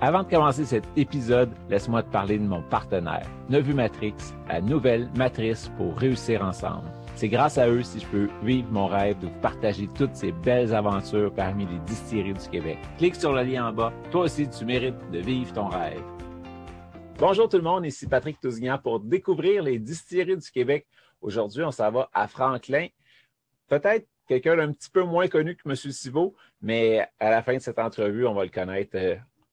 Avant de commencer cet épisode, laisse-moi te parler de mon partenaire, Nevu Matrix, la nouvelle matrice pour réussir ensemble. C'est grâce à eux si je peux vivre mon rêve de vous partager toutes ces belles aventures parmi les distilleries du Québec. Clique sur le lien en bas. Toi aussi, tu mérites de vivre ton rêve. Bonjour tout le monde, ici Patrick Tousignan pour découvrir les distilleries du Québec. Aujourd'hui, on s'en va à Franklin. Peut-être quelqu'un d'un petit peu moins connu que M. Sivo, mais à la fin de cette entrevue, on va le connaître euh,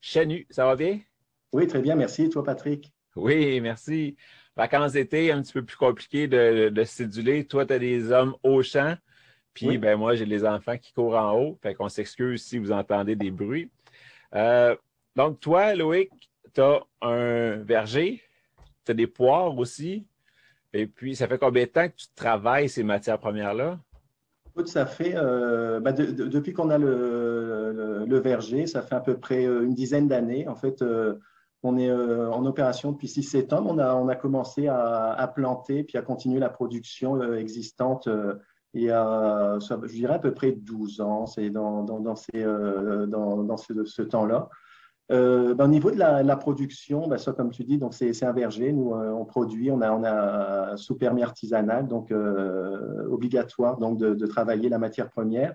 Chanu. Ça va bien? Oui, très bien. Merci. Et toi, Patrick? Oui, merci. Vacances d'été, un petit peu plus compliqué de, de céduler. Toi, tu as des hommes au champ. Puis, ben, moi, j'ai les enfants qui courent en haut. Fait qu'on s'excuse si vous entendez des bruits. Euh, donc, toi, Loïc, tu as un verger, tu as des poires aussi. Et puis, ça fait combien de temps que tu travailles ces matières premières-là? Ça fait, euh, ben, depuis qu'on a le, verger, ça fait à peu près euh, une dizaine d'années. En fait, euh, on est en opération depuis 6-7 ans. On a, on a commencé à, à, planter puis à continuer la production existante y a, je dirais, à peu près 12 ans. C'est dans, dans, ces, dans, dans ce temps-là. Euh, ben, au niveau de la, production, ben, comme tu dis, donc c'est un verger. Nous, euh, on produit, on a, a sous permis artisanal, donc euh, obligatoire donc de, travailler la matière première.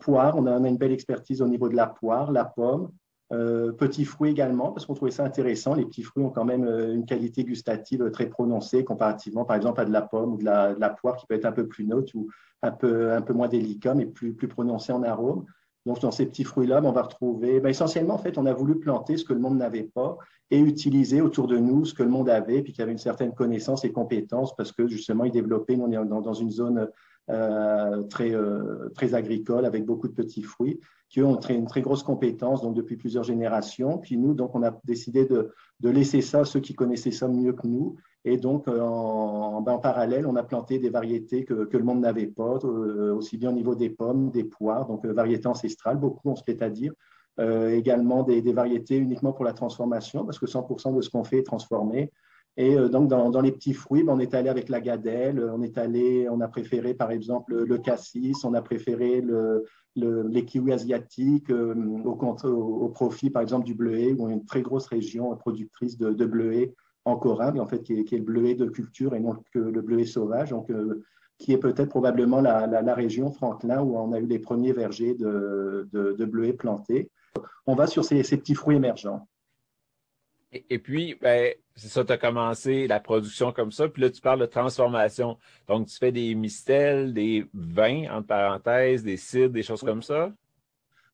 poire, on a, une belle expertise au niveau de la poire, la pomme. petits fruits également, parce qu'on trouvait ça intéressant. Les petits fruits ont quand même une qualité gustative très prononcée comparativement, par exemple, à de la pomme ou de la, poire qui peut être un peu plus neutre ou un peu, un peu moins délicat, mais plus, plus prononcé en arôme. Donc, dans ces petits fruits-là, on va retrouver, ben, essentiellement, en fait, on a voulu planter ce que le monde n'avait pas et utiliser autour de nous ce que le monde avait, puis qui avait une certaine connaissance et compétence, parce que justement, il développait, on est dans, une zone euh, très, euh, très agricole avec beaucoup de petits fruits qui ont une très grosse compétence donc depuis plusieurs générations. Puis nous, donc, on a décidé de, de laisser ça à ceux qui connaissaient ça mieux que nous et donc, euh, en, ben, en, parallèle, on a planté des variétés que, que le monde n'avait pas, euh, aussi bien au niveau des pommes, des poires, donc variétés ancestrales, beaucoup, on se fait à dire. Également des, des, variétés uniquement pour la transformation, parce que 100% de ce qu'on fait est transformé. Et donc, dans, les petits fruits, ben, on est allé avec la gadelle, on est allé, on a préféré par exemple le, cassis, on a préféré le, le, les kiwis asiatiques au, au, profit par exemple du bleuet, où on est une très grosse région productrice de, de bleuet en mais en fait, qui est, le bleuet de culture et non que le bleuet sauvage, donc, euh, qui est peut-être probablement la, région Franklin où on a eu les premiers vergers de, de, bleuets plantés. On va sur ces, ces petits fruits émergents. Et, et puis, ben, c'est ça, tu as commencé la production comme ça, puis là, tu parles de transformation. Donc, tu fais des mistels, des vins, entre parenthèses, des cidres, des choses comme ça?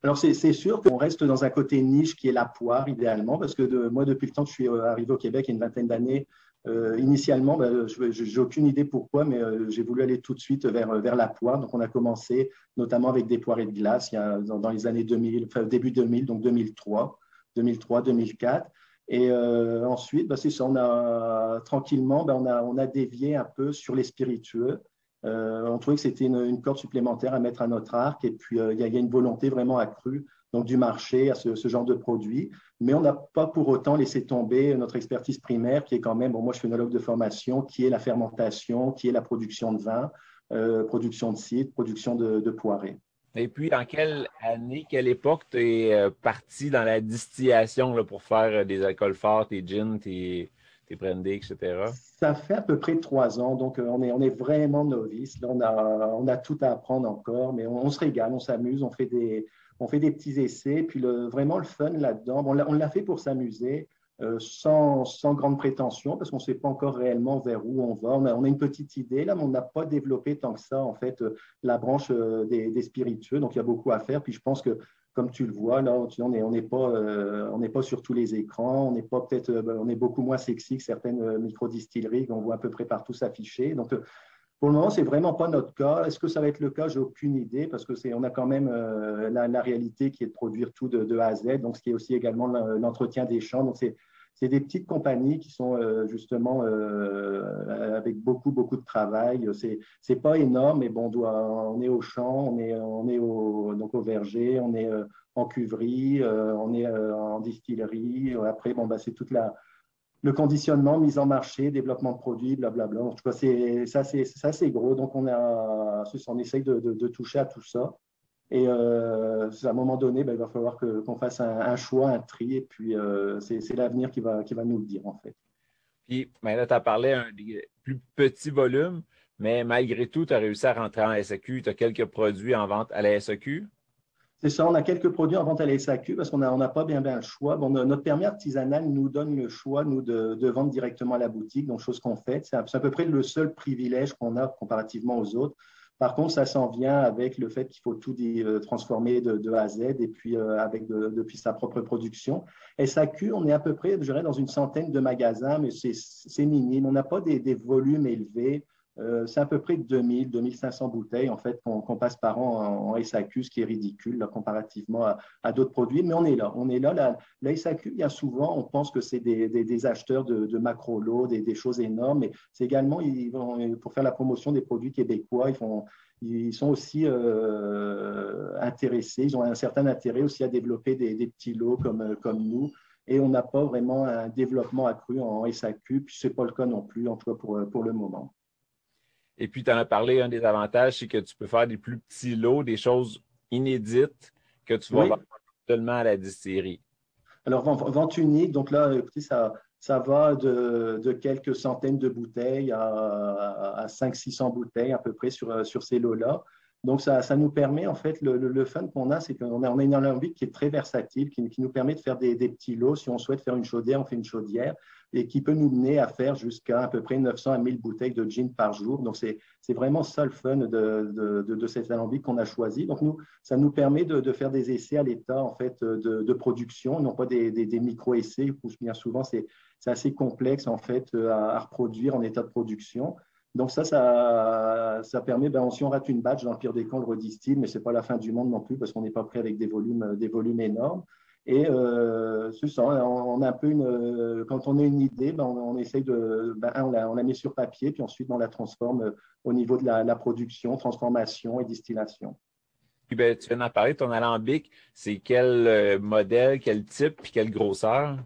Alors, c'est sûr qu'on reste dans un côté niche qui est la poire, idéalement, parce que de, moi, depuis le temps que je suis euh, arrivé au Québec, il y a une vingtaine d'années, euh, initialement, ben, je n'ai aucune idée pourquoi, mais euh, j'ai voulu aller tout de suite vers, vers la poire. Donc, on a commencé notamment avec des poirées de glace il y a, dans, les années 2000, enfin, début 2000, donc 2003, 2003, 2004. Et euh, ensuite, ben, c'est ça, on a tranquillement, ben, on, a, on a dévié un peu sur les spiritueux. Euh, on trouvait que c'était une, corde supplémentaire à mettre à notre arc. Et puis, euh, il y, a une volonté vraiment accrue donc, du marché à ce, genre de produit. Mais on n'a pas pour autant laissé tomber notre expertise primaire, qui est quand même, bon, moi je suis œnologue de formation, qui est la fermentation, qui est la production de vin, production de cidre, production de, de. Et puis, en quelle année, quelle époque tu es parti dans la distillation pour faire des alcools forts, tes gins, tes, tes brandy, etc.? Ça fait à peu près trois ans, donc euh, on est, on est vraiment novice. Là, on a, on a tout à apprendre encore, mais on, se régale, on s'amuse, on fait des, on fait des petits essais. Puis le, vraiment le fun là-dedans, on l'a fait pour s'amuser, euh, sans, grande prétention, parce qu'on ne sait pas encore réellement vers où on va. On a, on a une petite idée là, mais on n'a pas développé tant que ça, en fait, euh, la branche des, des, spiritueux. Donc il y a beaucoup à faire. Puis je pense que comme tu le vois, là, on n'est on pas, euh, pas sur tous les écrans, on n'est pas peut-être, euh, on est beaucoup moins sexy que certaines euh, micro-distilleries qu'on voit à peu près partout s'afficher. Donc, Pour le moment, c'est vraiment pas notre cas. Est-ce que ça va être le cas? J'ai aucune idée parce que c'est, on a quand même euh, la, réalité qui est de produire tout de, A à Z. Donc, ce qui est aussi également l'entretien des champs. Donc, c'est, c'est des petites compagnies qui sont euh, justement euh, avec beaucoup, beaucoup de travail. C'est, c'est pas énorme, mais bon, on est au champ, on est, on est au, donc au verger, on est en cuverie, on est en distillerie. Après, bon, bah, c'est toute la, le conditionnement, mise en marché, développement de produits, blablabla. En tout cas, ça, c'est, gros. Donc, on, a, on essaye de, toucher à tout ça. Et euh, à un moment donné, ben, il va falloir qu'on fasse un, choix, un tri, et puis euh, c'est, l'avenir qui va, qui va nous le dire, en fait. Puis, ben là, tu as parlé d'un plus petit volume, mais malgré tout, tu as réussi à rentrer en SAQ. Tu as quelques produits en vente à la SAQ. C'est ça, on a quelques produits en vente à la SAQ parce qu'on n'a on pas bien, bien le choix. Bon, notre permis artisanal nous donne le choix, nous, de, vendre directement à la boutique, donc chose qu'on fait. C'est à, peu près le seul privilège qu'on a comparativement aux autres. Par contre, ça s'en vient avec le fait qu'il faut tout euh, transformer de, A à Z et puis euh, avec depuis sa propre production. SAQ, on est à peu près, je dirais, dans une centaine de magasins, mais c'est minime. On n'a pas des volumes élevés. Euh, c'est à peu près 2000, 2500 bouteilles en fait qu'on passe par an en, SAQ, ce qui est ridicule comparativement à, d'autres produits. Mais on est là, on est là. La, SAQ, il y a souvent, on pense que c'est des, acheteurs de, macro lots, des, choses énormes, mais c'est également pour faire la promotion des produits québécois. Ils sont aussi euh, intéressés, ils ont un certain intérêt aussi à développer des, petits lots comme, nous. Et on n'a pas vraiment un développement accru en SAQ, puis ce n'est pas le cas non plus, en tout cas pour le moment. Et puis, tu en as parlé, un des avantages, c'est que tu peux faire des plus petits lots, des choses inédites que tu vas vendre seulement à la distillerie. Alors, vente unique, donc là, écoutez, ça, ça va de, quelques centaines de bouteilles à, à 500-600 bouteilles à peu près sur, sur ces lots-là. Donc, ça, nous permet, en fait, le, fun qu'on a, c'est qu'on a, une alambic qui est très versatile, qui, nous permet de faire des, petits lots. Si on souhaite faire une chaudière, on fait une chaudière et qui peut nous mener à faire jusqu'à à peu près 900 à 1000 bouteilles de gin par jour. Donc, c'est vraiment ça le fun de, de, de, cet alambic qu'on a choisi. Donc, nous, ça nous permet de, faire des essais à l'état en fait, de, production, non pas des, des, micro-essais, où bien souvent c'est assez complexe en fait, à, reproduire en état de production. Donc ça, ça, permet, ben, si on rate une batch, dans le pire des cas, on le redistille, mais ce n'est pas la fin du monde non plus parce qu'on n'est pas prêt avec des volumes, des volumes énormes. Et euh, c'est ça, on, a un peu une, quand on a une idée, ben on, essaye de, ben, on, la, on, la, met sur papier, puis ensuite on la transforme euh, au niveau de la, production, transformation et distillation. Puis ben, tu viens d'en parler, ton alambic, c'est quel euh, modèle, quel type, puis quelle grosseur?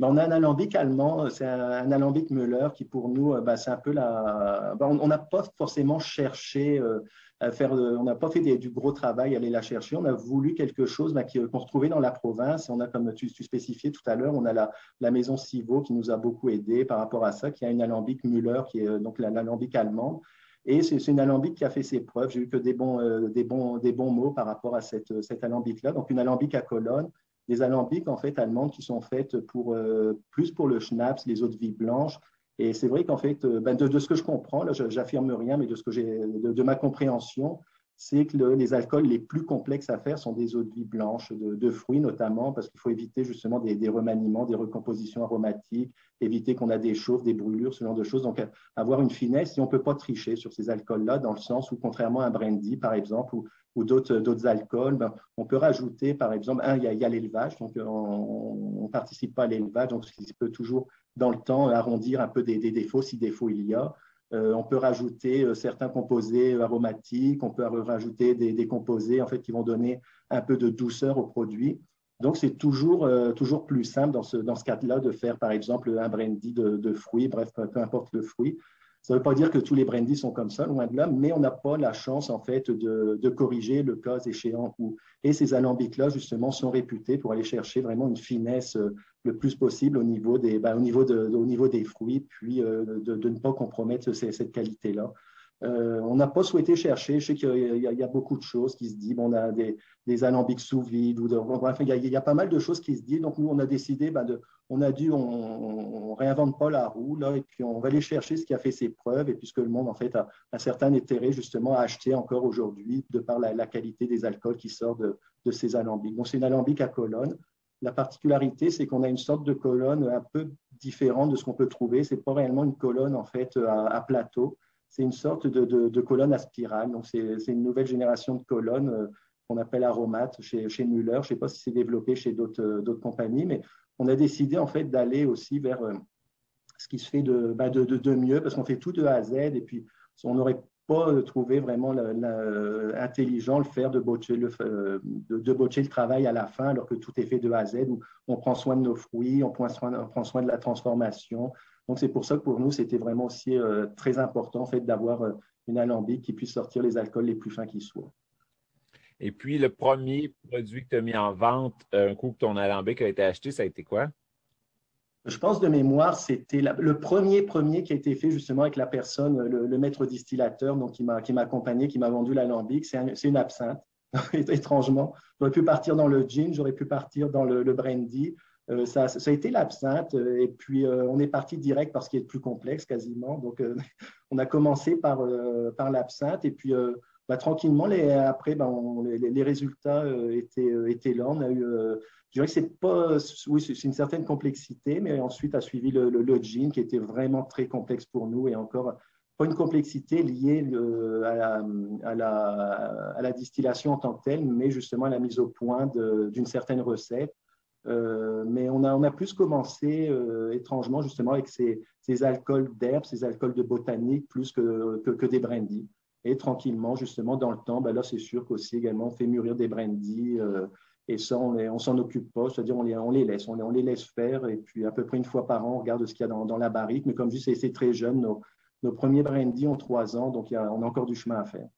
Ben, on a un alambic allemand, c'est un, alambic Müller qui pour nous, ben, c'est un peu la. Ben, on n'a pas forcément cherché faire, on n'a pas fait du gros travail, aller la chercher. On a voulu quelque chose bah, qu'on se trouvait dans la province. Et on a, comme tu, spécifiais tout à l'heure, on a la, la maison Sivo qui nous a beaucoup aidé par rapport à ça, qui a une alambic Müller, qui est euh, donc l'alambic allemande. Et c'est une alambic qui a fait ses preuves. J'ai eu que des bons, euh, des, bons, des bons mots par rapport à cette, cette alambic-là. Donc, une alambic à colonne, des alambics en fait allemandes qui sont faites pour, euh, plus pour le schnapps, les eaux de vie blanches, et c'est vrai qu'en fait, euh, ben, de, ce que je comprends, là, j'affirme rien, mais de ce que j'ai, de, ma compréhension, c'est que les alcools les plus complexes à faire sont des eaux de vie blanches, de, fruits notamment, parce qu'il faut éviter justement des, remaniements, des recompositions aromatiques, éviter qu'on a des chauves, des brûlures, ce genre de choses. Donc, avoir une finesse, et on ne peut pas tricher sur ces alcools-là, dans le sens où, contrairement à un brandy, par exemple, ou, ou d'autres alcools, ben, on peut rajouter, par exemple, il y a, l'élevage, donc on ne participe pas à l'élevage, donc il peut toujours dans le temps arrondir un peu des, défauts si défauts il y a. Euh, on peut rajouter euh, certains composés aromatiques, on peut rajouter des, composés en fait qui vont donner un peu de douceur au produit. Donc c'est toujours, euh, toujours plus simple dans ce, dans ce cas-là de faire par exemple un brandy de fruits, bref, peu importe le fruit, ça ne veut pas dire que tous les brandies sont comme ça, loin de là, mais on n'a pas la chance, en fait, de, corriger le cas échéant. et ces alambics-là, justement, sont réputés pour aller chercher vraiment une finesse euh, le plus possible au niveau des, ben, au niveau de, au niveau des fruits, puis euh, de, ne pas compromettre cette qualité-là. Euh, on n'a pas souhaité chercher. Je sais qu'il y, a beaucoup de choses qui se disent. on a des, alambics sous vide. Ou il, y a, pas mal de choses qui se disent. Donc, nous, on a décidé, ben, on a dû, on, ne réinvente pas la roue, là, et puis on va aller chercher ce qui a fait ses preuves. Et puisque le monde, en fait, a un certain intérêt, justement, à acheter encore aujourd'hui, de par la, qualité des alcools qui sortent de, ces alambics. Donc, c'est une alambic à colonne. La particularité, c'est qu'on a une sorte de colonne un peu différente de ce qu'on peut trouver. C'est pas réellement une colonne, en fait, à plateau c'est une sorte de, colonne à spirale. Donc, c'est une nouvelle génération de colonnes qu'on appelle aromates chez, Muller. Je ne sais pas si c'est développé chez d'autres compagnies, mais on a décidé en fait d'aller aussi vers ce qui se fait de, bah, de, mieux, parce qu'on fait tout de A à Z, et puis on n'aurait pas trouvé vraiment intelligent le faire de botcher le, travail à la fin, alors que tout est fait de A à Z, où on prend soin de nos fruits, on prend soin de la transformation. Donc, c'est pour ça que pour nous, c'était vraiment aussi euh, très important en fait, d'avoir euh, une alambic qui puisse sortir les alcools les plus fins qui soient. Et puis, le premier produit que tu as mis en vente, euh, un coup que ton alambic a été acheté, ça a été quoi? Je pense de mémoire, c'était le premier premier qui a été fait justement avec la personne, le, maître distillateur, donc qui m'a accompagné, qui m'a vendu l'alambic. C'est une absinthe, étrangement. J'aurais pu partir dans le gin, j'aurais pu partir dans le, brandy. Euh, ça, a été l'absinthe. Et puis, euh, on est parti direct parce qu'il est plus complexe quasiment. Donc, euh, on a commencé par, par l'absinthe. Et puis, bah, tranquillement, après, bah, les, résultats étaient, étaient là. On a eu je dirais que c'est pas, oui, c'est une certaine complexité, mais ensuite a suivi le, le, qui était vraiment très complexe pour nous et encore pas une complexité liée à, la, à, la, distillation en tant que telle, mais justement à la mise au point d'une certaine recette. Euh, mais on a, on a plus commencé euh, étrangement justement avec ces, ces alcools d'herbe, ces alcools de botanique, plus que, que, des brandy. Et tranquillement, justement, dans le temps, ben là, c'est sûr qu'aussi également, on fait mûrir des brandy. Euh, et ça, on ne s'en occupe pas, c'est-à-dire on les, on les laisse, on les, laisse faire. Et puis, à peu près une fois par an, on regarde ce qu'il y a dans, la barrique. Mais comme je dis, c'est très jeune. Nos, nos, premiers brandy ont trois ans, donc a, on a encore du chemin à faire.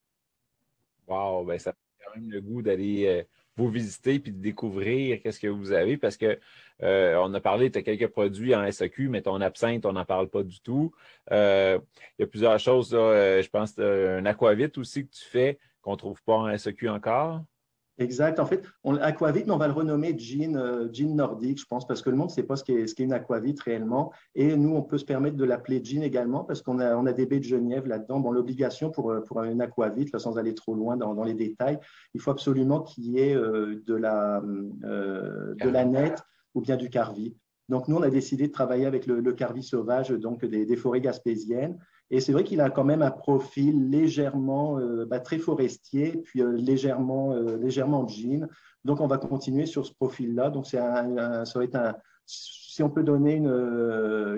Wow, ben ça fait quand même le goût d'aller vous visiter puis de découvrir qu'est-ce que vous avez parce que euh, on a parlé, de quelques produits en SAQ, mais ton absinthe, on n'en parle pas du tout. Euh, il y a plusieurs choses, je pense, un aquavit aussi que tu fais qu'on ne trouve pas en SAQ encore. Exact. En fait, on, aquavit, mais on va le renommer jean, euh, jean nordique, je pense, parce que le monde ne sait pas ce qu'est, ce une aquavit réellement. Et nous, on peut se permettre de l'appeler jean également, parce qu'on a, on a des baies de Genève là-dedans. Bon, l'obligation pour, euh, pour une aquavit, là, sans aller trop loin dans, dans, les détails, il faut absolument qu'il y ait euh, de, la, de la nette ou bien du carvi. Donc, nous, on a décidé de travailler avec le, le carvi sauvage donc des, des forêts gaspésiennes. Et c'est vrai qu'il a quand même un profil légèrement euh, bah, très forestier, puis euh, légèrement, euh, légèrement jean. Donc, on va continuer sur ce profil-là. Donc, ça va être un, si on peut donner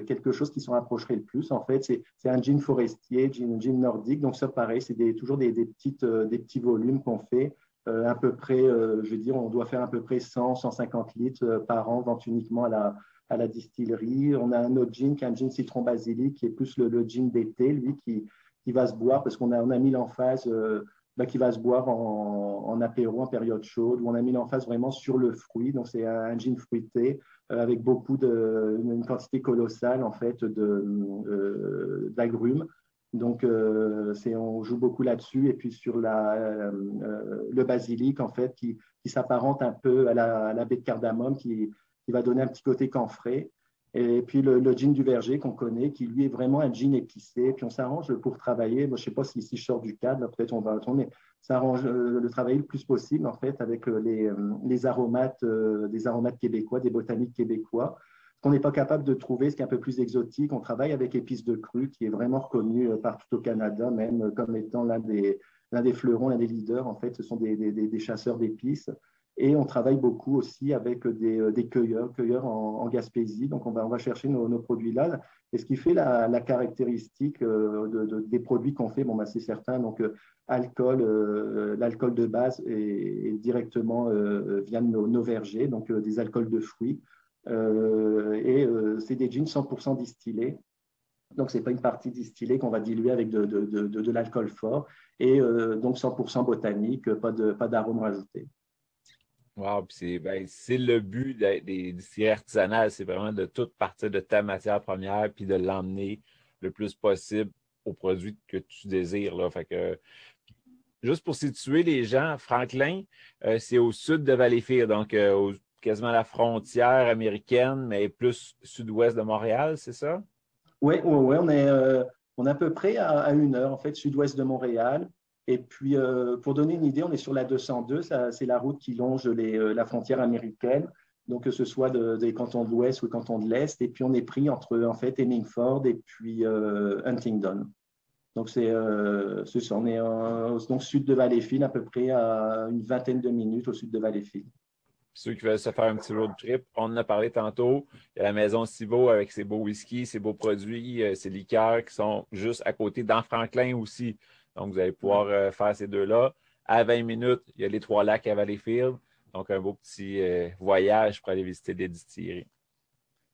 quelque chose qui s'en rapprocherait le plus, en fait, c'est un jean forestier, jean, jean nordique. Donc, ça, pareil, c'est toujours des, des, petites, des petits volumes qu'on fait. à peu près, je veux dire, on doit faire à peu près 100, 150 litres par an, vente uniquement à la, à la distillerie. On a un autre gin qui est un gin citron basilic, qui est plus le, gin d'été, lui, qui, qui, va se boire parce qu'on a, on a mis l'emphase euh, bah, qui va se boire en, apéro, en période chaude, où on a mis l'emphase vraiment sur le fruit. Donc, c'est un, gin fruité euh, avec beaucoup de, une, quantité colossale, en fait, euh, d'agrumes. Donc, c'est on joue beaucoup là-dessus. Et puis, sur la, le basilic, en fait, qui, qui s'apparente un peu à la, à la baie de cardamome, qui qui va donner un petit côté camphré. Et puis le, le du verger qu'on connaît, qui lui est vraiment un gin épicé. Puis on s'arrange pour travailler. Moi, je ne sais pas si, si je sors du cadre, peut-être on va retourner. Ça arrange euh, le travailler le plus possible, en fait, avec euh, les, euh, les aromates, des aromates québécois, des botaniques québécois. qu'on n'est pas capable de trouver, ce qui est un peu plus exotique. On travaille avec épices de cru, qui est vraiment reconnu partout au Canada, même comme étant l'un des, fleurons, l'un des leaders. En fait, ce sont des chasseurs d'épices. Et on travaille beaucoup aussi avec des, euh, cueilleurs, cueilleurs en, Gaspésie. Donc, on va, chercher nos, produits là. Et ce qui fait la, caractéristique euh, de, de, des produits qu'on fait, bon, bah, c'est certain. Donc, euh, alcool, l'alcool de base est, directement vient de nos, vergers, donc des alcools de fruits. et c'est des jeans 100% distillés. Donc, ce n'est pas une partie distillée qu'on va diluer avec de l'alcool fort. Et donc, 100% botanique, pas d'arôme pas rajouté. Wow, ben, c'est le but des, distilleries artisanales, c'est vraiment de tout partir de ta matière première puis de l'emmener le plus possible au produit que tu désires. Là. Juste pour situer les gens, Franklin, euh, c'est au sud de Valleyfield, donc euh, quasiment à la frontière américaine, mais plus sud-ouest de Montréal, c'est ça? Oui, oui, oui. On est, euh, on est à peu près à, à, une heure, en fait, sud-ouest de Montréal. Et puis, euh, pour donner une idée, on est sur la 202, c'est la route qui longe euh, la frontière américaine, donc que ce soit de, des cantons de l'Ouest ou des cantons de l'Est. Et puis, on est pris entre en fait Hemingford et puis euh, Huntingdon. Donc, c'est, on est sud de Valleyfield, à peu près à une vingtaine de minutes au sud de Valleyfield. Ceux qui veulent se faire un petit road trip, on en a parlé tantôt. Il y a la maison Civo avec ses beaux whisky, ses beaux produits, ses liqueurs qui sont juste à côté dans Franklin aussi. Donc, vous allez pouvoir euh, faire ces deux-là. À 20 minutes, il y a les trois lacs à Valleyfield. Donc, un beau petit euh, voyage pour aller visiter des distilleries.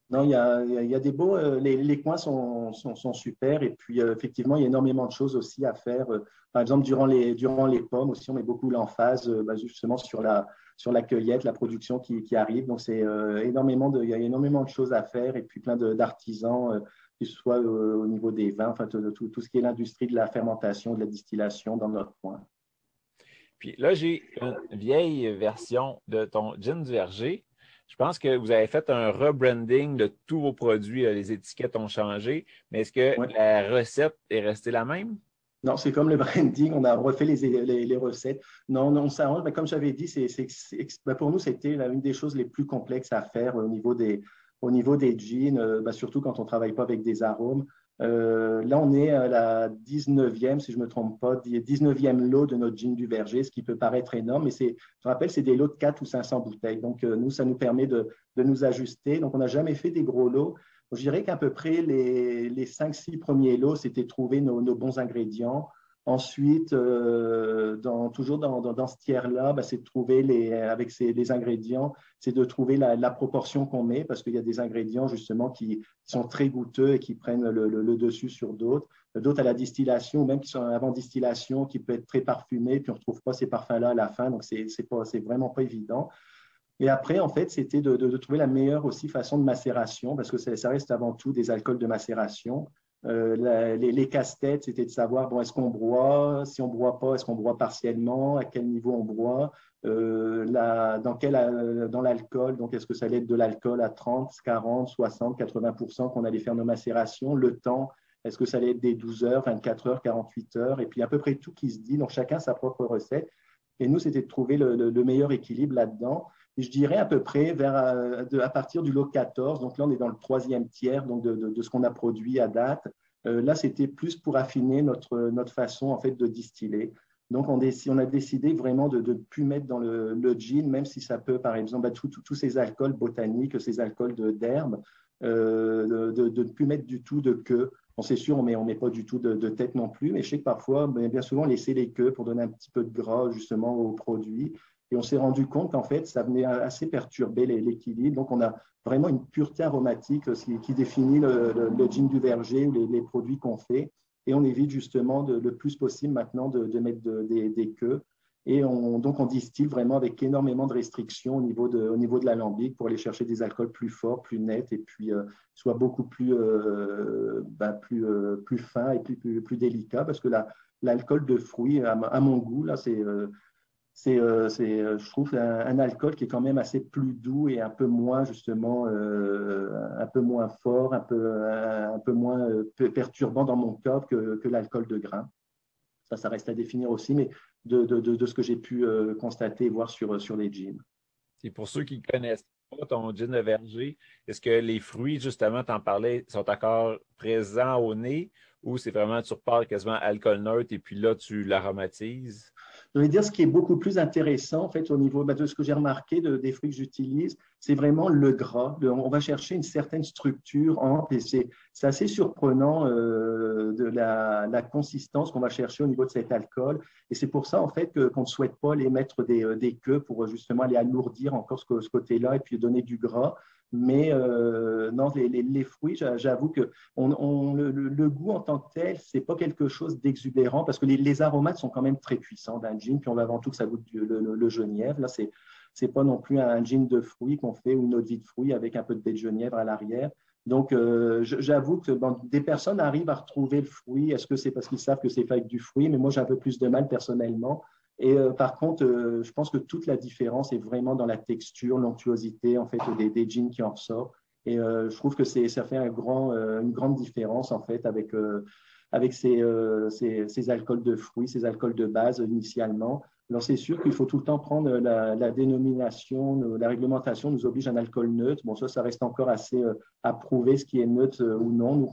Non, il y a, il y a des beaux, euh, les, les, coins sont, sont, sont, super et puis effectivement, il y a énormément de choses aussi à faire. Par exemple, durant les, durant les pommes aussi, on met beaucoup l'emphase bah, justement sur la, sur la cueillette, la production qui, qui arrive. Donc, c'est énormément de, il y a énormément de choses à faire et puis plein d'artisans, que ce soit au niveau des vins, enfin, tout, tout ce qui est l'industrie de la fermentation, de la distillation dans notre coin. Puis là, j'ai une vieille version de ton gin du verger je pense que vous avez fait un rebranding de tous vos produits. Les étiquettes ont changé, mais est-ce que la recette est restée la même? Non, c'est comme le branding, on a refait les, les, recettes. Non, non, ça, mais comme j'avais dit, c'est, ben, pour nous, c'était une des choses les plus complexes à faire au niveau des, au niveau des jeans, ben, surtout quand on ne travaille pas avec des arômes. Euh, là, on est à la 19e, si je ne me trompe pas, 19e lot de notre gin du verger, ce qui peut paraître énorme, mais c'est, je rappelle, c'est des lots de 4 ou 500 bouteilles. Donc, euh, nous, ça nous permet de, de nous ajuster. Donc, on n'a jamais fait des gros lots. Je dirais qu'à peu près les, les 5-6 premiers lots, c'était trouver nos, nos, bons ingrédients. Ensuite, euh, toujours dans, ce tiers-là, bah, c'est de trouver les, avec ces, les ingrédients, c'est de trouver la, proportion qu'on met parce qu'il y a des ingrédients justement qui sont très goûteux et qui prennent le, dessus sur d'autres. D'autres à la distillation, même qui sont avant distillation, qui peut être très parfumé, puis on ne retrouve pas ces parfums-là à la fin, donc c'est vraiment pas évident. Et après, en fait, c'était de, trouver la meilleure aussi façon de macération, parce que ça reste avant tout des alcools de macération. Euh, les, casse-têtes, c'était de savoir, bon, est-ce qu'on broie? Si on broie pas, est-ce qu'on broie partiellement? À quel niveau on broie? Euh, Dans quel dans l'alcool? Donc, est-ce que ça allait être de l'alcool à 30, 40, 60, 80% qu'on allait faire nos macérations? Le temps, est-ce que ça allait être des 12 heures, 24 heures, 48 heures? Et puis, à peu près tout qui se dit. Donc, chacun sa propre recette. Et nous, c'était de trouver le meilleur équilibre là-dedans je dirais à peu près vers, euh, à partir du lot 14. Donc là, on est dans le troisième tiers donc de, de, ce qu'on a produit à date. Euh, là, c'était plus pour affiner notre, notre façon en fait de distiller. Donc, on, a décidé vraiment de ne plus mettre dans le, le, gin, même si ça peut, par exemple, bah, tous ces alcools botaniques, ces alcools d'herbe, euh, de, ne plus mettre du tout de queue. Bon, c'est sûr, on met, ne on met pas du tout de, de, tête non plus, mais je sais que parfois, bien souvent, laisser les queues pour donner un petit peu de gras justement au produit. Et on s'est rendu compte qu'en fait, ça venait assez perturber l'équilibre. Donc, on a vraiment une pureté aromatique qui, définit le, gin du verger ou les, produits qu'on fait. Et on évite justement le plus possible maintenant de, mettre des, queues. Et on, donc, on distille vraiment avec énormément de restrictions au niveau de, au niveau de l'alambic pour aller chercher des alcools plus forts, plus nets et puis euh, soit beaucoup plus, euh, ben, plus, euh, plus fins et plus, plus, plus délicats parce que l'alcool de fruits, à, à, mon goût, là, c'est euh, c'est, euh, euh, je trouve, un, alcool qui est quand même assez plus doux et un peu moins, justement, euh, un peu moins fort, un peu, un, peu moins perturbant dans mon corps que, l'alcool de grain. Ça, ça reste à définir aussi, mais de, ce que j'ai pu constater et voir sur, les jeans. Et pour ceux qui ne connaissent pas ton gin de verger, est-ce que les fruits, justement, tu en parlais, sont encore présents au nez ou c'est vraiment, tu repars quasiment alcool neutre et puis là, tu l'aromatises? Je vais dire ce qui est beaucoup plus intéressant, en fait, au niveau bah, de ce que j'ai remarqué de, des fruits que j'utilise, c'est vraiment le gras. on va chercher une certaine structure en, et c'est assez surprenant euh, de la, la consistance qu'on va chercher au niveau de cet alcool. Et c'est pour ça, en fait, qu'on ne souhaite pas les mettre des, euh, des queues pour justement aller alourdir encore ce, ce côté-là et puis donner du gras. Mais euh, non, les, fruits, j'avoue que le, goût en tant que tel, c'est pas quelque chose d'exubérant parce que les, les, aromates sont quand même très puissants d'un gin. Puis on va avant tout que ça goûte le, genièvre. Là, c'est c'est pas non plus un gin de fruits qu'on fait ou une eau de vie de fruits avec un peu de baie de genièvre à l'arrière. Donc, euh, j'avoue que des personnes arrivent à retrouver le fruit. Est-ce que c'est parce qu'ils savent que c'est fait avec du fruit? Mais moi, j'ai un peu plus de mal personnellement. Et euh, par contre, euh, je pense que toute la différence est vraiment dans la texture, l'onctuosité en fait des, des jeans qui en ressortent. Et euh, je trouve que ça fait une grande différence en fait avec avec ces, ces, alcools de fruits, ces alcools de base initialement. Alors c'est sûr qu'il faut tout le temps prendre la, dénomination, la réglementation nous oblige à un alcool neutre. Bon ça, ça reste encore assez à prouver ce qui est neutre ou non.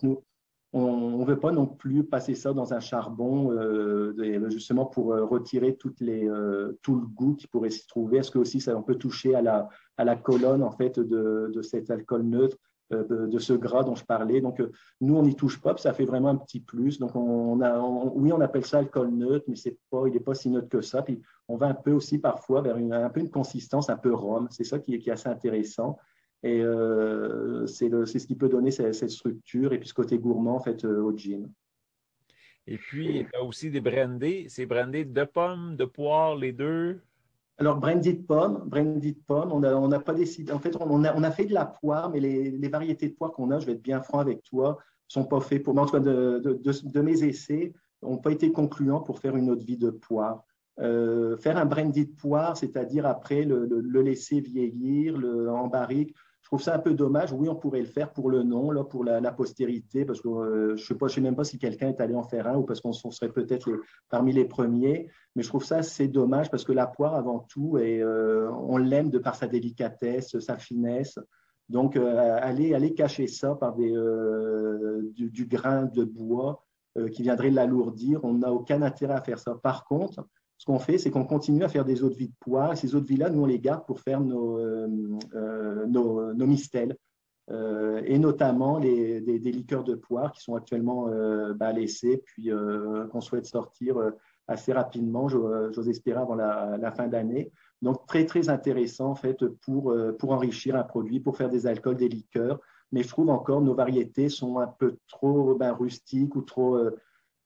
On ne veut pas non plus passer ça dans un charbon, euh, justement pour euh, retirer les, euh, tout le goût qui pourrait s'y trouver. Est-ce que aussi ça, on peut toucher à la, colonne en fait de, cet alcool neutre, de, ce gras dont je parlais? Donc nous on n'y touche pas, ça fait vraiment un petit plus. Donc oui on appelle ça alcool neutre, mais pas, il n'est pas si neutre que ça. Puis on va un peu aussi parfois vers une, un peu une consistance un peu rhum. C'est ça qui est assez intéressant. Et euh, c'est ce qui peut donner cette, structure et puis ce côté gourmand en fait, euh, au gin. Et puis, il y a aussi des brandés. C'est brandé de pommes, de poires, les deux? Alors, brandy de pommes, brandy de pommes, on n'a on pas décidé. En fait, on a, on a, fait de la poire, mais les, les variétés de poire qu'on a, je vais être bien franc avec toi, sont pas faits pour moi. En tout cas, de, de, de, mes essais, n'ont pas été concluants pour faire une autre vie de poire. Euh, faire un brandy de poire, c'est-à-dire après le, le, laisser vieillir le, en barrique, je trouve ça un peu dommage. Oui, on pourrait le faire pour le nom, là, pour la, postérité, parce que euh, je ne sais, sais, même pas si quelqu'un est allé en faire un ou parce qu'on serait peut-être parmi les premiers. Mais je trouve ça assez dommage parce que la poire, avant tout, et, euh, on l'aime de par sa délicatesse, sa finesse. Donc, euh, aller, aller cacher ça par des, du, grain de bois qui viendrait l'alourdir, on n'a aucun intérêt à faire ça. Par contre, ce qu'on fait, c'est qu'on continue à faire des eaux de vie de. Et ces eaux de vie-là, nous, on les garde pour faire nos, euh, euh, nos, nos, mistels. Euh, et notamment les, des, liqueurs de poire qui sont actuellement bah, laissées, puis qu'on souhaite sortir assez rapidement, j'ose espérer avant la, fin d'année. Donc, très, très intéressant, en fait, pour, pour enrichir un produit, pour faire des alcools, des liqueurs. Mais je trouve encore nos variétés sont un peu trop ben, rustiques ou trop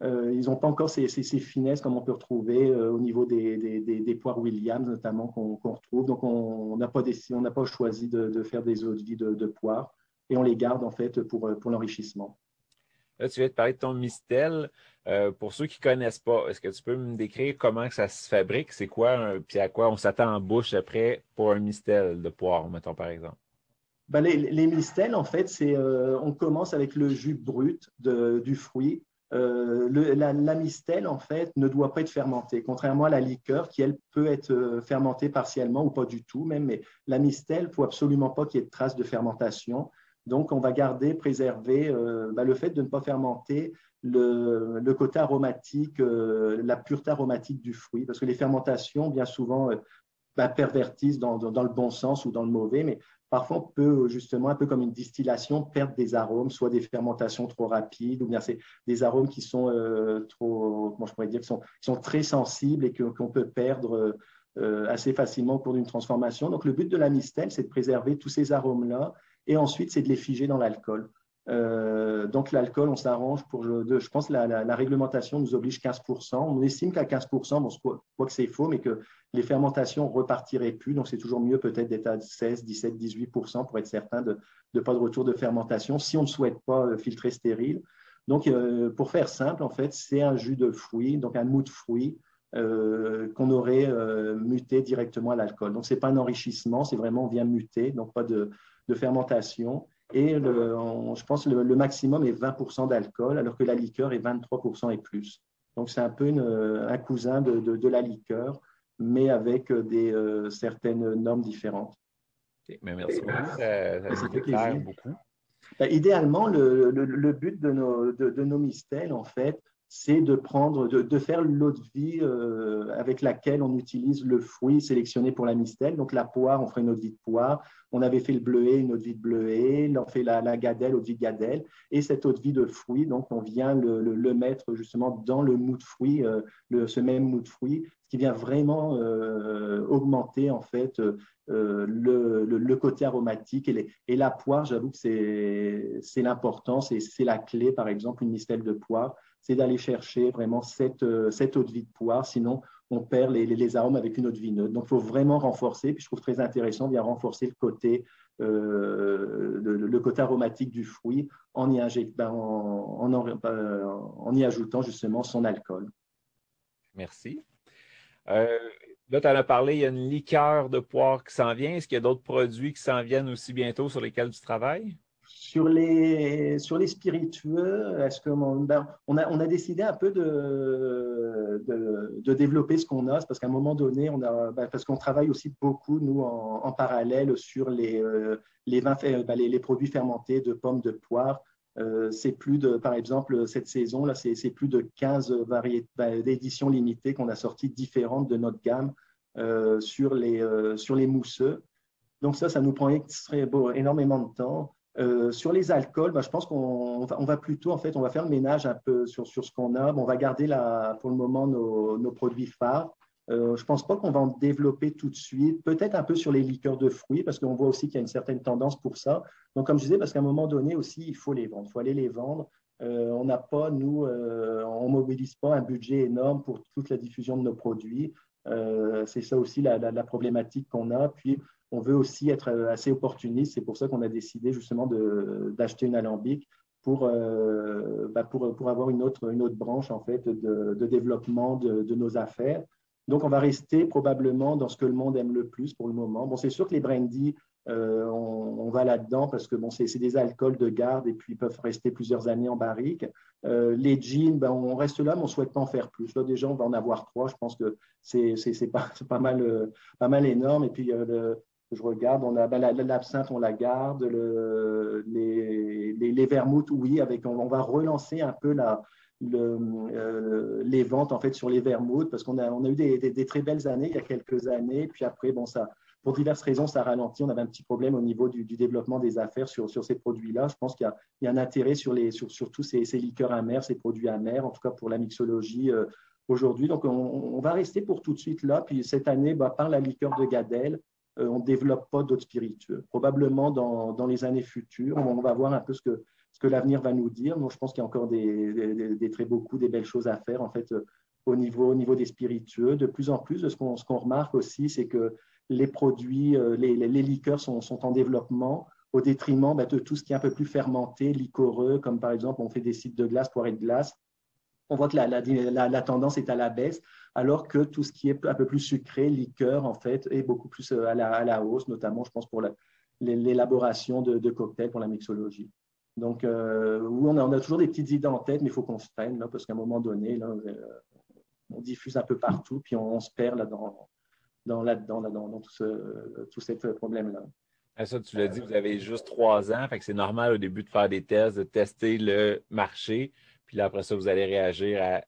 euh, ils n'ont pas encore ces, finesses comme on peut retrouver euh, au niveau des, poires Williams, notamment, qu'on retrouve. Donc, on n'a pas, pas, choisi de, faire des eaux de vie de, poires et on les garde en fait pour, pour l'enrichissement. Là, tu viens de parler de ton mistel. Euh, pour ceux qui ne connaissent pas, est-ce que tu peux me décrire comment ça se fabrique? C'est quoi, puis à quoi on s'attend en bouche après pour un mistel de poire, mettons par exemple? Ben, les, les, mistels, en fait, c'est on commence avec le jus brut du fruit euh, la, mistelle, en fait, ne doit pas être fermentée, contrairement à la liqueur qui, elle, peut être euh, fermentée partiellement ou pas du tout même, mais la mistelle, il ne faut absolument pas qu'il y ait de traces de fermentation. Donc, on va garder, préserver euh, bah, le fait de ne pas fermenter le, côté aromatique, la pureté aromatique du fruit, parce que les fermentations, bien souvent, bah, pervertissent dans, dans, le bon sens ou dans le mauvais, mais Parfois, on peut justement, un peu comme une distillation, perdre des arômes, soit des fermentations trop rapides, ou bien c'est des arômes qui sont euh, très sensibles et qu'on peut perdre euh, assez facilement au cours d'une transformation. Donc, le but de la mistelle, c'est de préserver tous ces arômes-là, et ensuite, c'est de les figer dans l'alcool. Euh, donc l'alcool, on s'arrange pour, je, pense la, la, réglementation nous oblige 15%. On estime qu'à 15%, bon, je crois que c'est faux, mais que les fermentations repartiraient plus. Donc c'est toujours mieux peut-être d'être à 16, 17, 18% pour être certain de ne pas de retour de fermentation si on ne souhaite pas euh, filtrer stérile. Donc euh, pour faire simple, en fait, c'est un jus de fruits, donc un mou de fruits qu'on aurait muté directement à l'alcool. Donc, ce n'est pas un enrichissement, c'est vraiment on vient muter, donc pas de fermentation. Et le, je pense que le, maximum est 20% d'alcool, alors que la liqueur est 23% et plus. Donc, c'est un peu un cousin de, de, la liqueur, mais avec des, euh, certaines normes différentes. mais merci beaucoup. Ça, ça, beaucoup. Ben, idéalement, le, le, but de nos, de, nos mistels, en fait, c'est de prendre, de, de faire l'eau de vie euh, avec laquelle on utilise le fruit sélectionné pour la mistelle. Donc la poire, on ferait une eau de vie de poire. On avait fait le bleuet, une eau de vie de bleuet. On fait la, la gadelle, eau de vie de gadelle. Et cette eau de vie de fruit, donc on vient le, le, mettre justement dans le mou de fruit, euh, le, ce même mou de fruit, ce qui vient vraiment euh, augmenter en fait le, le, côté aromatique. Et, les, et la poire, j'avoue que c'est l'important, c'est la clé, par exemple, une mistelle de poire c'est d'aller chercher vraiment cette, euh, cette eau de vie de poire. Sinon, on perd les, les, arômes avec une eau de vie neutre. Donc, il faut vraiment renforcer. Puis, je trouve très intéressant de renforcer le côté, euh, le, côté aromatique du fruit en y, injectant, en, en, euh, en, y ajoutant justement son alcool. Merci. là, tu en as parlé, il y a une liqueur de poire qui s'en vient. Est-ce qu'il y a d'autres produits qui s'en viennent aussi bientôt sur lesquels tu travailles? Sur les, sur les spiritueux, est-ce ben, on, a, on a décidé un peu de, de, développer ce qu'on a, parce qu'à un moment donné, on a, ben, parce qu'on travaille aussi beaucoup, nous, en, parallèle sur les, euh, les, vins, ben, les, produits fermentés de pommes, de poire. c'est plus de, par exemple, cette saison, là, c'est plus de 15 variétés d'éditions limitées qu'on a sorties différentes de notre gamme sur, les, sur les mousseux. Donc ça, ça nous prend énormément de temps. Euh, sur les alcools, bah, je pense qu'on va, on va, plutôt, en fait, on va faire le ménage un peu sur, sur ce qu'on a. on va garder la, pour le moment nos, produits phares. Euh, je ne pense pas qu'on va en développer tout de suite. Peut-être un peu sur les liqueurs de fruits, parce qu'on voit aussi qu'il y a une certaine tendance pour ça. Donc, comme je disais, parce qu'à un moment donné aussi, il faut les vendre. Il faut aller les vendre. Euh, on n'a pas, nous, on ne mobilise pas un budget énorme pour toute la diffusion de nos produits. C'est ça aussi la, la, la problématique qu'on a. Puis, on veut aussi être euh, assez opportuniste. C'est pour ça qu'on a décidé justement d'acheter une alambic pour, euh, bah, pour, pour, avoir une autre, une autre branche en fait de, de développement de, de, nos affaires. Donc, on va rester probablement dans ce que le monde aime le plus pour le moment. Bon, c'est sûr que les brandy, euh, on, va là-dedans parce que bon, c'est des alcools de garde et puis ils peuvent rester plusieurs années en barrique. les jeans, ben, on reste là, mais on ne souhaite pas en faire plus. Là, déjà, on va en avoir trois. Je pense que c'est pas, pas, mal, pas mal énorme. Et puis, le, je regarde, on a ben, l'absinthe, on la garde, le, les, vermouths, oui, avec, on, va relancer un peu euh, les ventes en fait sur les vermouths parce qu'on a, eu des, très belles années il y a quelques années, puis après, bon, ça, pour diverses raisons, ça ralentit. On avait un petit problème au niveau du, développement des affaires sur, ces produits-là. Je pense qu'il y, a un intérêt sur, les, tous ces, liqueurs amères, ces produits amers, en tout cas pour la mixologie euh, aujourd'hui. Donc, on, va rester pour tout de suite là. Puis cette année, bah, par la liqueur de Gadel, euh, on ne développe pas d'autres spiritueux. Probablement dans, dans, les années futures, on va voir un peu ce que, ce que l'avenir va nous dire. Moi, je pense qu'il y a encore des, très beaucoup, des belles choses à faire en fait euh, au niveau, au niveau des spiritueux. De plus en plus, ce qu'on qu'on remarque aussi, c'est que les produits, euh, les, les, liqueurs sont, sont, en développement au détriment bah, de tout ce qui est un peu plus fermenté, liquoreux, comme par exemple on fait des sites de glace, poirée de glace. On voit que la, la, la, tendance est à la baisse alors que tout ce qui est un peu plus sucré, liqueur, en fait, est beaucoup plus euh, à la, à la hausse, notamment, je pense, pour l'élaboration de, cocktails pour la mixologie. Donc, euh, oui, on a, on a, toujours des petites idées en tête, mais il faut qu'on se freine, là, parce qu'à un moment donné, là, euh, on diffuse un peu partout, puis on, se perd là, dans, dans, là, dans, dans, tout, ce, tout ce problème-là. Ça, tu l'as dit, vous avez juste trois ans, fait que c'est normal au début de faire des tests, de tester le marché, puis après ça, vous allez réagir à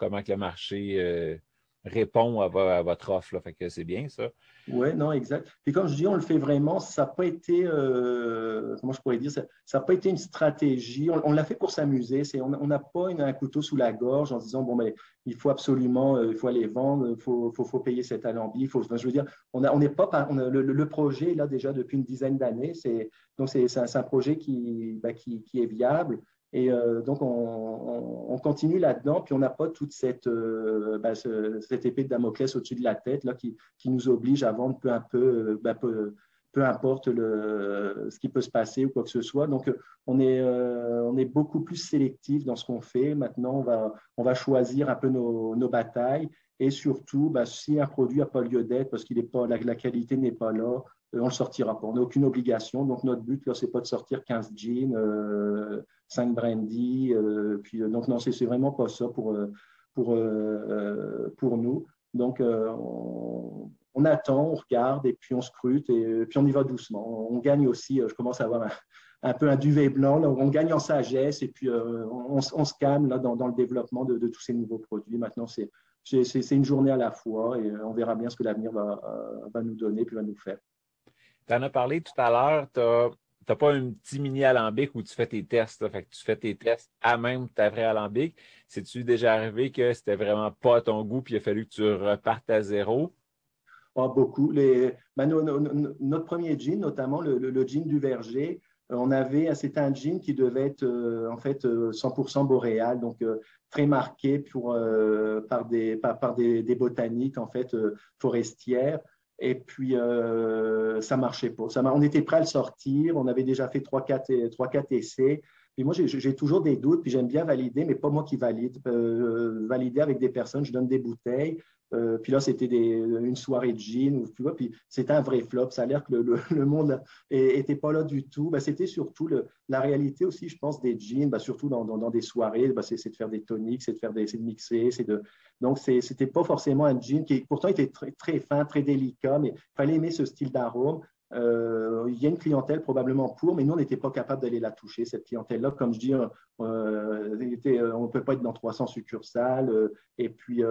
comment que le marché euh, répond à, votre offre. Là. C'est bien ça. Oui, non, exact. Puis comme je dis, on le fait vraiment, ça n'a pas été, euh, comment je pourrais dire, ça n'a pas été une stratégie. On, l'a fait pour s'amuser. On n'a pas un couteau sous la gorge en disant, bon, mais il faut absolument, euh, il faut aller vendre, il faut, payer cet alambic. Faut, je veux dire, on n'est pas, le, projet là déjà depuis une dizaine d'années. Donc, c'est un, projet qui, qui, est viable. Et euh, donc, on, continue là-dedans, puis on n'a pas toute cette, euh, ben, cette épée de Damoclès au-dessus de la tête là, qui, nous oblige à vendre peu, peu, ben, importe ce qui peut se passer ou quoi que ce soit. Donc, on est, euh, beaucoup plus sélectif dans ce qu'on fait. Maintenant, on va, choisir un peu nos, nos batailles. Et surtout, ben, si un produit n'a pas lieu d'être parce que la, la qualité n'est pas là, on ne le sortira pas. On n'a aucune obligation. Donc, notre but, là, c'est pas de sortir 15 jeans, euh, 5 brandy. Euh, euh, donc, non, c'est vraiment pas ça pour, euh, pour, pour nous. Donc, on, attend, on regarde et puis on scrute et puis on y va doucement. On gagne aussi, je commence à avoir un, peu un duvet blanc, on gagne en sagesse et puis on, se calme là, dans, dans le développement de, tous ces nouveaux produits. Maintenant, c'est une journée à la fois et on verra bien ce que l'avenir va, va nous donner puis va nous faire. Tu en as parlé tout à l'heure, tu n'as pas un petit mini alambic où tu fais tes tests. Fait que tu fais tes tests à même ta vraie alambic. C'est-tu déjà arrivé que c'était vraiment pas à ton goût puis il a fallu que tu repartes à zéro? Ah, beaucoup. Ben, notre premier jean, notamment le, jean du verger, euh, on avait, c'était un jean qui devait être euh, en fait 100% euh, boréal, donc très marqué pour, par, des, par, des, botaniques en fait forestières. Et puis, euh, ça marchait pas. On était prêt à le sortir. On avait déjà fait trois, quatre, trois, quatre essais. Puis moi, j'ai toujours des doutes, puis j'aime bien valider, mais pas moi qui valide. Euh, valider avec des personnes, je donne des bouteilles. Euh, puis là, c'était une soirée de tu vois, puis c'était un vrai flop. Ça a l'air que le, monde était pas là du tout. Ben, c'était surtout la réalité aussi, je pense, des jeans, ben, surtout dans, des soirées, ben, c'est de faire des toniques, c'est de de mixer, c'est de. Donc, c'était pas forcément un jean qui, pourtant, était très, très fin, très délicat, mais il fallait aimer ce style d'arôme. Euh, il y a une clientèle probablement pour, mais nous, on n'était pas capable d'aller la toucher, cette clientèle-là. Comme je dis, euh, euh, on ne peut pas être dans 300 succursales et puis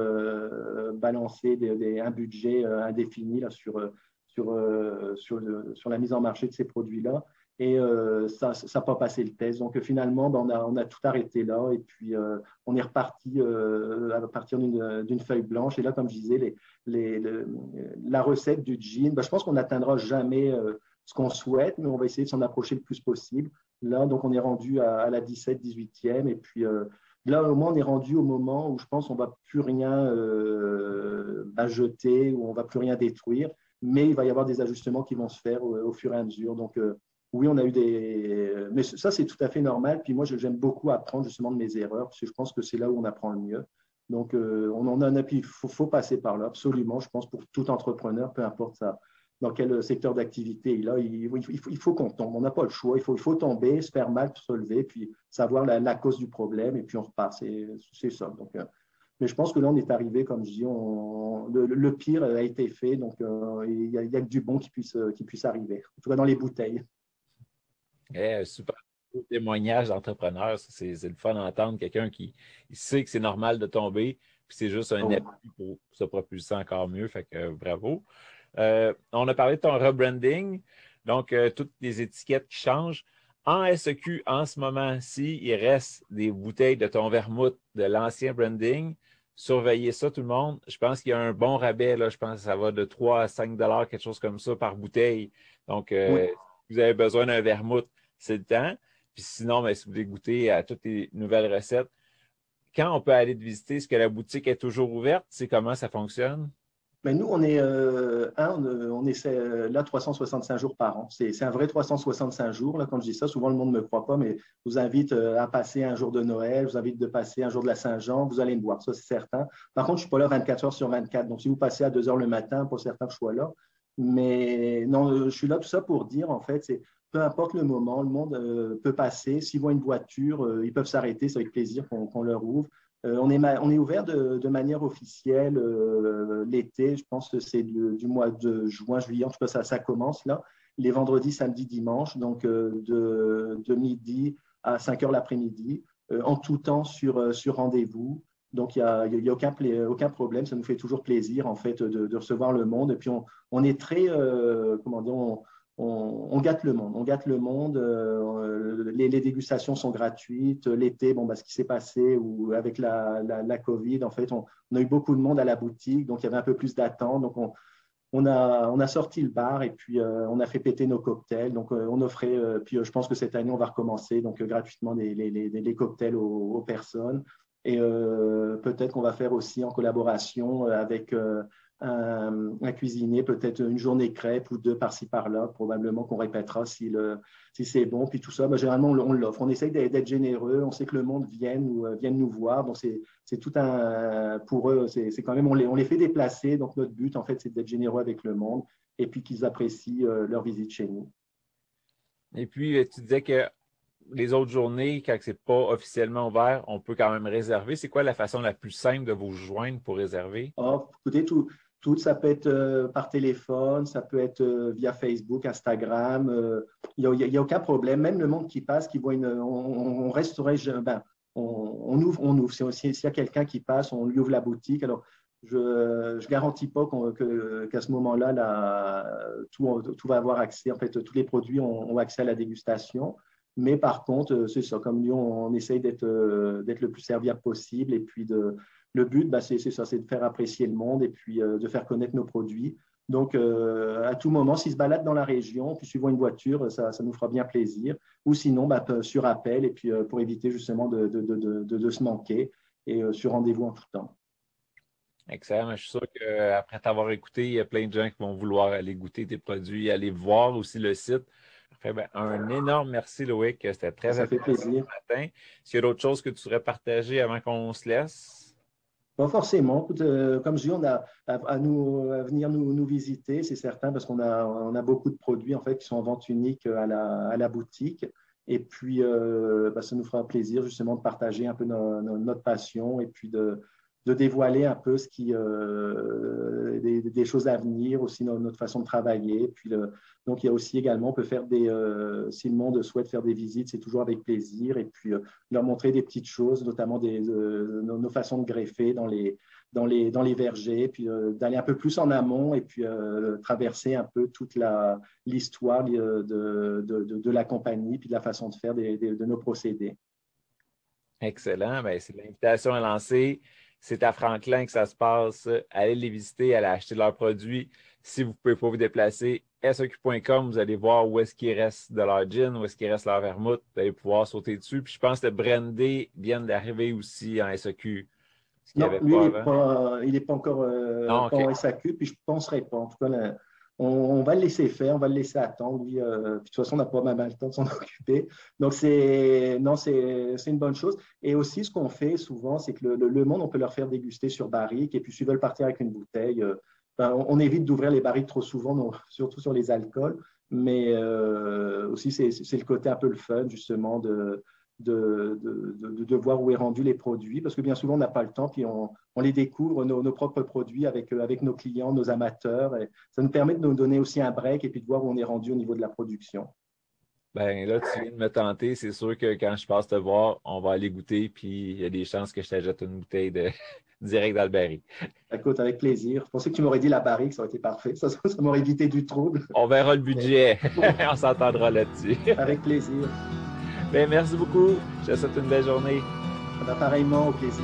balancer un budget indéfini là, sur, sur, sur, sur, la mise en marché de ces produits-là. Et ça n'a pas passé le test. Donc finalement, ben, on, a, tout arrêté là et puis on est reparti à partir d'une feuille blanche. Et là, comme je disais, la recette du jean, ben, je pense qu'on n'atteindra jamais euh, ce qu'on souhaite, mais on va essayer de s'en approcher le plus possible. Là, donc, on est rendu à, la 17, 18e. Et puis euh, là, au moins, on est rendu au moment où je pense qu'on ne va plus rien euh, jeter, ou on ne va plus rien détruire, mais il va y avoir des ajustements qui vont se faire au, fur et à mesure. Donc, oui, on a eu des. Mais ça, c'est tout à fait normal. Puis moi, j'aime beaucoup apprendre justement de mes erreurs, parce je pense que c'est là où on apprend le mieux. Donc, euh, on en a un appui. Il faut, passer par là, absolument. Je pense pour tout entrepreneur, peu importe ça, dans quel secteur d'activité il il, il faut, qu'on tombe. On n'a pas le choix. Il faut, faut tomber, se faire mal, se relever, puis savoir la, cause du problème, et puis on repart. C'est ça. Donc, euh, mais je pense que là, on est arrivé, comme je dis, le, pire a été fait. Donc, euh, il n'y a, a, que du bon qui puisse, qui puisse arriver, en tout cas dans les bouteilles. Eh, super témoignage d'entrepreneur. C'est le fun d'entendre quelqu'un qui sait que c'est normal de tomber, puis c'est juste un oh. appui pour se propulser encore mieux. Fait que bravo. Euh, on a parlé de ton rebranding, donc euh, toutes les étiquettes qui changent. En SEQ, en ce moment-ci, il reste des bouteilles de ton vermouth de l'ancien branding. Surveillez ça, tout le monde. Je pense qu'il y a un bon rabais. Là. Je pense que ça va de 3 à 5 dollars, quelque chose comme ça, par bouteille. Donc, euh, si vous avez besoin d'un vermouth, c'est le temps sinon, ben, si vous voulez goûter à toutes les nouvelles recettes, quand on peut aller te visiter, est-ce que la boutique est toujours ouverte? C'est comment ça fonctionne? Ben, nous, on est, euh, est euh, là 365 jours par an. C'est un vrai 365 jours. Là, quand je dis ça, souvent le monde ne me croit pas, mais je vous invite euh, à passer un jour de Noël, je vous invite de passer un jour de la Saint-Jean, vous allez me voir, ça c'est certain. Par contre, je ne suis pas là 24 heures sur 24. Donc, si vous passez à 2 heures le matin, pour certains, je sois là. Mais non, je suis là tout ça pour dire, en fait, c'est peu importe le moment, le monde euh, peut passer. S'ils voient une voiture, euh, ils peuvent s'arrêter, c'est avec plaisir qu'on leur ouvre. Euh, on, est on est ouvert de, manière officielle l'été, je pense que c'est du, mois de juin, juillet, en tout cas ça, commence là, les vendredis, samedis, dimanches, donc de, midi à 5 heures l'après-midi, en tout temps sur, sur rendez-vous. Donc, il n'y a, y a aucun, aucun, problème. Ça nous fait toujours plaisir, en fait, de, recevoir le monde. Et puis, on, on est très, comment on, on, gâte le monde. On gâte le monde. Euh, les, dégustations sont gratuites. L'été, bon, bah, ce qui s'est passé ou avec la, Covid, en fait, on, a eu beaucoup de monde à la boutique, donc il y avait un peu plus d'attente. Donc on, a, sorti le bar et puis euh, on a fait péter nos cocktails. Donc euh, on offrait, puis je pense que cette année on va recommencer donc gratuitement les, cocktails aux, personnes. Et peut-être qu'on va faire aussi en collaboration avec un, cuisinier, peut-être une journée crêpe ou deux par-ci par-là, probablement qu'on répétera si, le, si c'est bon. Puis tout ça, ben, généralement, on, l'offre. On essaye d'être généreux. On sait que le monde vient nous, euh, nous voir. Donc, c'est tout un. Pour eux, c'est quand même. On les, on les fait déplacer. Donc, notre but, en fait, c'est d'être généreux avec le monde et puis qu'ils apprécient euh, leur visite chez nous. Et puis, euh, tu disais que les autres journées, quand ce n'est pas officiellement ouvert, on peut quand même réserver. C'est quoi la façon la plus simple de vous joindre pour réserver? Oh, écoutez, tout, tout, ça peut être euh, par téléphone, ça peut être euh, via Facebook, Instagram. Euh, il n'y a, aucun problème. Même le monde qui passe, qui voit une. On, resterait. Ben, on, ouvre, on ouvre. S'il y a quelqu'un qui passe, on lui ouvre la boutique. Alors, je ne garantis pas qu'à ce moment-là, tout, tout, va avoir accès. En fait, tous les produits ont, accès à la dégustation. Mais par contre, c'est ça. Comme nous, on, essaye d'être le plus serviable possible et puis de le but, bah, c'est ça, c'est de faire apprécier le monde et puis euh, de faire connaître nos produits. Donc, euh, à tout moment, s'ils se baladent dans la région, puis suivant une voiture, ça, nous fera bien plaisir. Ou sinon, bah, sur appel, et puis euh, pour éviter justement de, de, se manquer, et sur rendez-vous en tout temps. Excellent. Je suis sûr qu'après t'avoir écouté, il y a plein de gens qui vont vouloir aller goûter tes produits, aller voir aussi le site. Ben, un énorme merci, Loïc. C'était très ça fait plaisir. ce matin. Est-ce qu'il y a d'autres choses que tu voudrais partager avant qu'on se laisse? Forcément. Euh, comme je dis, on a à, nous, à venir nous, visiter, c'est certain, parce qu'on a, a beaucoup de produits en fait, qui sont en vente unique à la, à la boutique. Et puis, euh, bah, ça nous fera plaisir justement de partager un peu notre passion et puis de, de dévoiler un peu ce qui, euh, des, choses à venir, aussi notre façon de travailler. Puis donc, il y a aussi également, on peut faire des, euh, si le monde souhaite faire des visites, c'est toujours avec plaisir. Et puis, euh, leur montrer des petites choses, notamment des, nos, façons de greffer dans les, dans les, dans les vergers, puis d'aller un peu plus en amont et puis traverser un peu toute l'histoire de, de, la compagnie, puis de la façon de faire de nos procédés. Excellent. Ben, c'est l'invitation à lancer. C'est à Franklin que ça se passe. Allez les visiter, allez acheter leurs produits. Si vous ne pouvez pas vous déplacer, SOQ.com, vous allez voir où est-ce qu'il reste de leur gin, où est-ce qu'il reste leur vermouth. Vous allez pouvoir sauter dessus. Puis je pense que le brandy vient d'arriver aussi en SOQ. Non, lui, il n'est pas, encore, euh, en SAQ, puis je ne penserai pas. En tout cas, on, va le laisser faire, on va le laisser attendre. Euh, de toute façon, on n'a pas même le temps de s'en occuper. Donc, c'est non, c'est une bonne chose. Et aussi, ce qu'on fait souvent, c'est que le, monde, on peut leur faire déguster sur barrique. Et puis, s'ils veulent partir avec une bouteille, euh, ben, on, évite d'ouvrir les barriques trop souvent, surtout sur les alcools. Mais euh, aussi, c'est le côté un peu le fun, justement, de, de, de, voir où est rendu les produits, parce que bien souvent, on n'a pas le temps, puis on, on les découvre, nos, nos, propres produits avec, euh, avec nos clients, nos amateurs. Et ça nous permet de nous donner aussi un break et puis de voir où on est rendu au niveau de la production. Ben là, tu viens de me tenter. C'est sûr que quand je passe te voir, on va aller goûter, puis il y a des chances que je t'ajoute une bouteille de direct d'Alberry. Écoute, avec plaisir. Je pensais que tu m'aurais dit la barrique, ça aurait été parfait. Ça, ça m'aurait évité du trouble. On verra le budget. on s'entendra là-dessus. avec plaisir. Ben, merci beaucoup. Je te souhaite une belle journée. Pareillement, au plaisir.